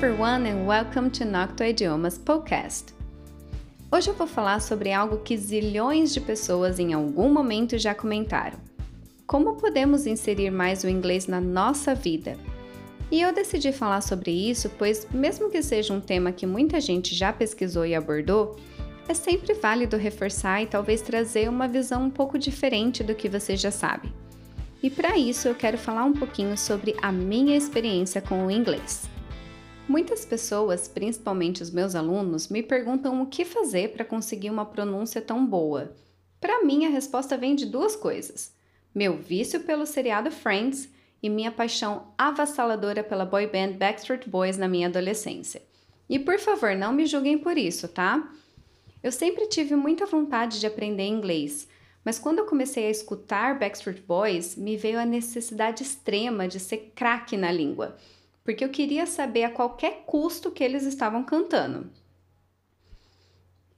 everyone and welcome to Nocto Idiomas Podcast. Hoje eu vou falar sobre algo que zilhões de pessoas em algum momento já comentaram. Como podemos inserir mais o inglês na nossa vida? E eu decidi falar sobre isso, pois, mesmo que seja um tema que muita gente já pesquisou e abordou, é sempre válido reforçar e talvez trazer uma visão um pouco diferente do que você já sabe. E para isso eu quero falar um pouquinho sobre a minha experiência com o inglês. Muitas pessoas, principalmente os meus alunos, me perguntam o que fazer para conseguir uma pronúncia tão boa. Para mim, a resposta vem de duas coisas: meu vício pelo seriado Friends e minha paixão avassaladora pela boy band Backstreet Boys na minha adolescência. E por favor, não me julguem por isso, tá? Eu sempre tive muita vontade de aprender inglês, mas quando eu comecei a escutar Backstreet Boys, me veio a necessidade extrema de ser craque na língua porque eu queria saber a qualquer custo que eles estavam cantando.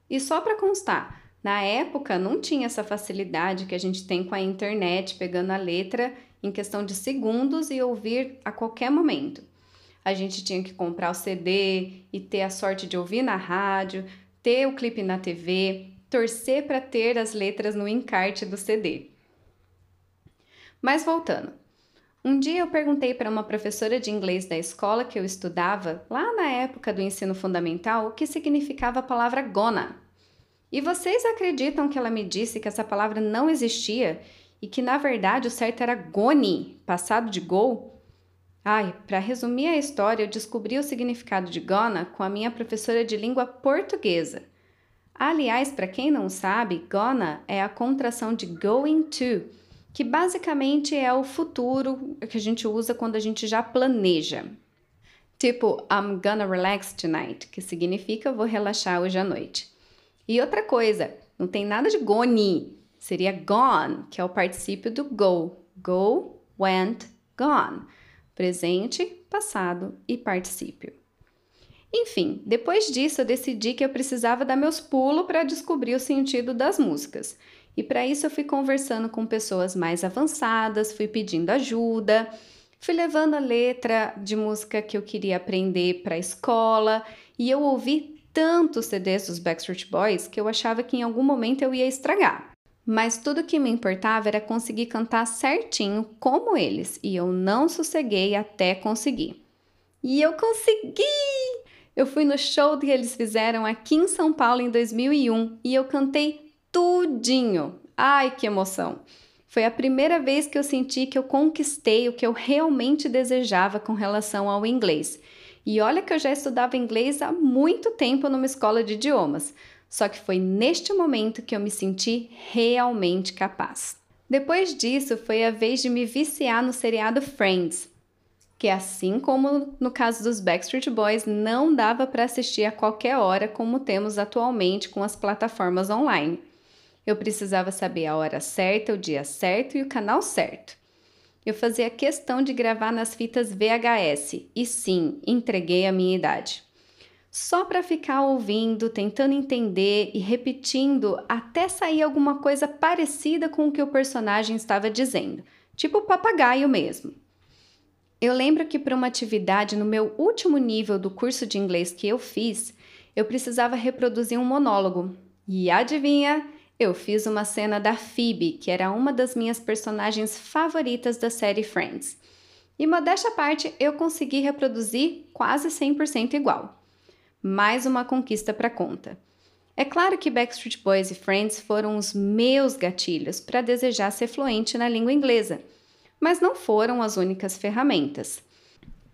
E só para constar, na época não tinha essa facilidade que a gente tem com a internet, pegando a letra em questão de segundos e ouvir a qualquer momento. A gente tinha que comprar o CD e ter a sorte de ouvir na rádio, ter o clipe na TV, torcer para ter as letras no encarte do CD. Mas voltando, um dia eu perguntei para uma professora de inglês da escola que eu estudava, lá na época do ensino fundamental, o que significava a palavra gona. E vocês acreditam que ela me disse que essa palavra não existia e que na verdade o certo era gone, passado de go? Ai, para resumir a história, eu descobri o significado de gona com a minha professora de língua portuguesa. Aliás, para quem não sabe, gonna é a contração de going to que basicamente é o futuro que a gente usa quando a gente já planeja. Tipo, I'm gonna relax tonight, que significa vou relaxar hoje à noite. E outra coisa, não tem nada de gone, seria gone, que é o particípio do go. Go, went, gone. Presente, passado e particípio. Enfim, depois disso eu decidi que eu precisava dar meus pulos para descobrir o sentido das músicas. E para isso eu fui conversando com pessoas mais avançadas, fui pedindo ajuda, fui levando a letra de música que eu queria aprender para a escola e eu ouvi tantos CDs dos Backstreet Boys que eu achava que em algum momento eu ia estragar. Mas tudo que me importava era conseguir cantar certinho como eles, e eu não sosseguei até conseguir. E eu consegui! Eu fui no show que eles fizeram aqui em São Paulo em 2001 e eu cantei tudinho. Ai, que emoção! Foi a primeira vez que eu senti que eu conquistei o que eu realmente desejava com relação ao inglês. E olha que eu já estudava inglês há muito tempo numa escola de idiomas, só que foi neste momento que eu me senti realmente capaz. Depois disso, foi a vez de me viciar no seriado Friends, que assim como no caso dos Backstreet Boys, não dava para assistir a qualquer hora como temos atualmente com as plataformas online. Eu precisava saber a hora certa, o dia certo e o canal certo. Eu fazia questão de gravar nas fitas VHS e sim, entreguei a minha idade. Só para ficar ouvindo, tentando entender e repetindo até sair alguma coisa parecida com o que o personagem estava dizendo, tipo papagaio mesmo. Eu lembro que para uma atividade no meu último nível do curso de inglês que eu fiz, eu precisava reproduzir um monólogo. E adivinha? Eu fiz uma cena da Phoebe, que era uma das minhas personagens favoritas da série Friends. E modéstia à parte, eu consegui reproduzir quase 100% igual. Mais uma conquista para conta. É claro que Backstreet Boys e Friends foram os meus gatilhos para desejar ser fluente na língua inglesa, mas não foram as únicas ferramentas.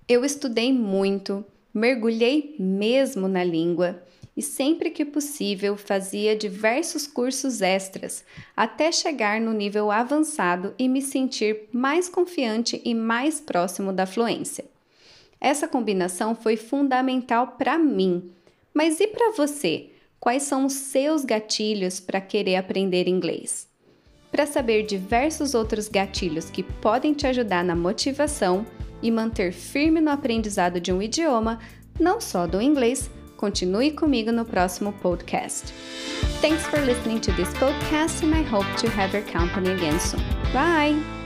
Eu estudei muito, mergulhei mesmo na língua e sempre que possível fazia diversos cursos extras até chegar no nível avançado e me sentir mais confiante e mais próximo da fluência. Essa combinação foi fundamental para mim. Mas e para você? Quais são os seus gatilhos para querer aprender inglês? Para saber diversos outros gatilhos que podem te ajudar na motivação e manter firme no aprendizado de um idioma, não só do inglês, Continue comigo no próximo podcast. Thanks for listening to this podcast and I hope to have your company again soon. Bye!